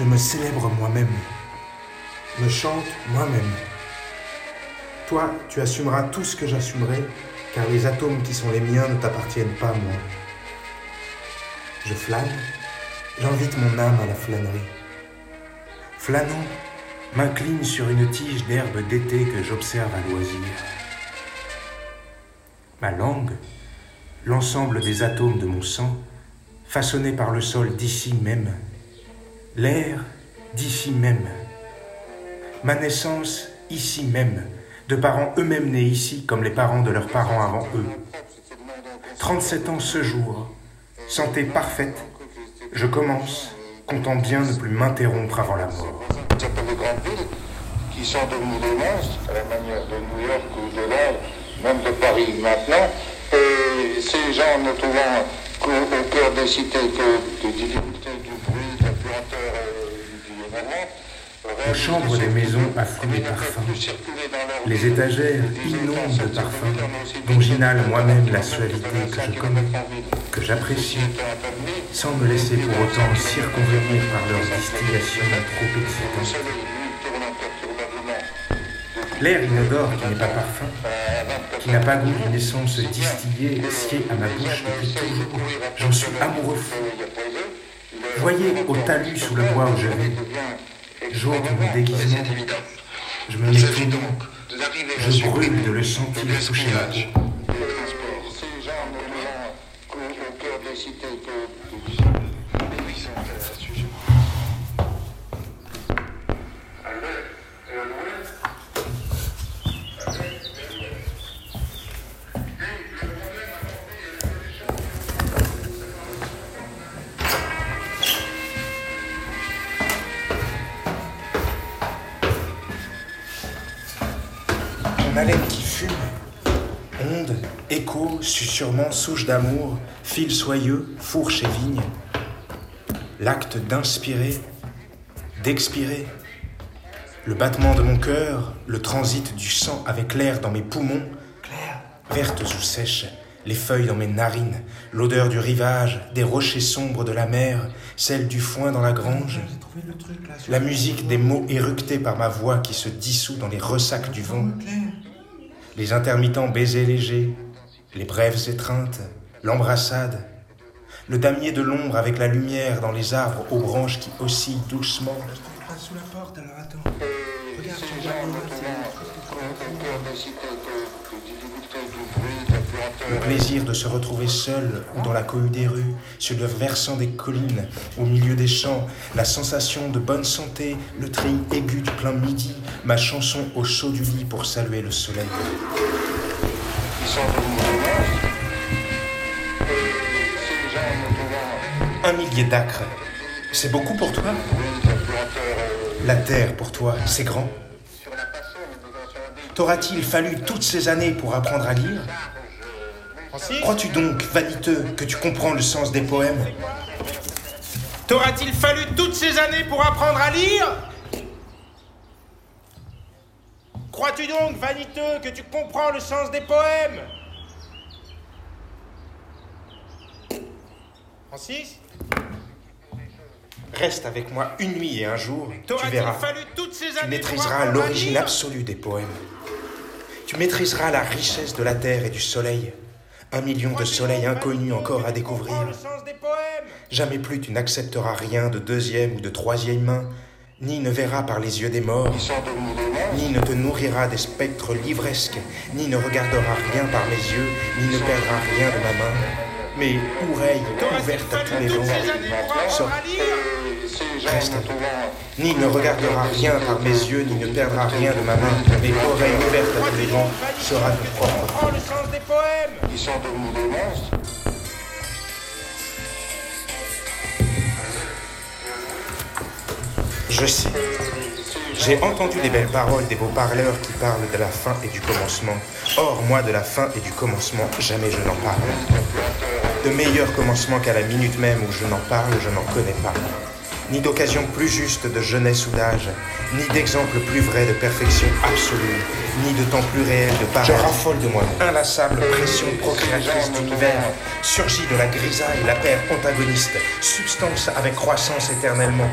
me célèbre moi-même, me chante moi-même. Toi, tu assumeras tout ce que j'assumerai, car les atomes qui sont les miens ne t'appartiennent pas, moi. Je flâne, j'invite mon âme à la flânerie. Flânant, m'incline sur une tige d'herbe d'été que j'observe à loisir. Ma langue, l'ensemble des atomes de mon sang, façonné par le sol d'ici même, l'air d'ici même, ma naissance ici même, de parents eux-mêmes nés ici comme les parents de leurs parents avant eux. 37 ans ce jour, santé parfaite, je commence, comptant bien ne plus m'interrompre avant la mort. des grandes villes qui sont devenues des monstres, à la manière de New York ou de Londres, même de Paris maintenant, et ces gens ne trouvant au cœur des cités que des difficultés du bruit, de la puanteur du énervement, aux chambres des maisons affluent les parfums. Les étagères inondent de parfums dont j'inhale moi-même la suavité que je connais, que j'apprécie, sans me laisser pour autant circonvenir par leur distillation trop excitante. L'air inodore qui n'est pas parfum, qui n'a pas goût d'une essence distillée, sied à ma bouche toujours, j'en suis amoureux. Voyez au talus sous le bois où je vais, j'ôte mon déguisement, je me mets tout donc, je brûle de le sentir toucher ma peau. Haleine qui fume, onde, écho, susurrement, souche d'amour, fil soyeux, fourche et vigne. L'acte d'inspirer, d'expirer, le battement de mon cœur, le transit du sang avec l'air dans mes poumons, vertes ou sèches, les feuilles dans mes narines, l'odeur du rivage, des rochers sombres de la mer, celle du foin dans la grange, la musique des mots éructés par ma voix qui se dissout dans les ressacs du vent, les intermittents baisers légers, les brèves étreintes, l'embrassade, le damier de l'ombre avec la lumière dans les arbres aux branches qui oscillent doucement. Sous la porte, alors attends. Regarde, le plaisir de se retrouver seul ou dans la cohue des rues, sur le versant des collines, au milieu des champs, la sensation de bonne santé, le tri aigu du plein midi, ma chanson au chaud du lit pour saluer le soleil. Un millier d'acres, c'est beaucoup pour toi. La terre pour toi, c'est grand. T'aura-t-il fallu toutes ces années pour apprendre à lire? Crois-tu donc, vaniteux, que tu comprends le sens des poèmes T'aura-t-il fallu toutes ces années pour apprendre à lire Crois-tu donc, vaniteux, que tu comprends le sens des poèmes Francis Reste avec moi une nuit et un jour, tu verras. tu maîtriseras l'origine absolue des poèmes. Tu maîtriseras la richesse de la terre et du soleil. Un million de soleils inconnus encore à découvrir. Jamais plus tu n'accepteras rien de deuxième ou de troisième main, ni ne verras par les yeux des morts, ni ne te nourrira des spectres livresques, ni ne regardera rien par mes yeux, ni ne perdra rien de ma main. Mais oreilles ouvertes à tous les vents, reste Ni ne regardera rien par mes yeux, ni ne perdra rien de ma main, mais oreilles ouvertes à tous les vents, sera de propre. Je sais. J'ai entendu les belles paroles des beaux parleurs qui parlent de la fin et du commencement. Or, moi, de la fin et du commencement, jamais je n'en parle. De meilleur commencement qu'à la minute même où je n'en parle, je n'en connais pas ni d'occasion plus juste de jeunesse ou d'âge, ni d'exemple plus vrai de perfection absolue, ni de temps plus réel de paradis. Je raffole de moi, inlassable pression procréatrice d'univers, surgit de la grisaille la paire antagoniste, substance avec croissance éternellement.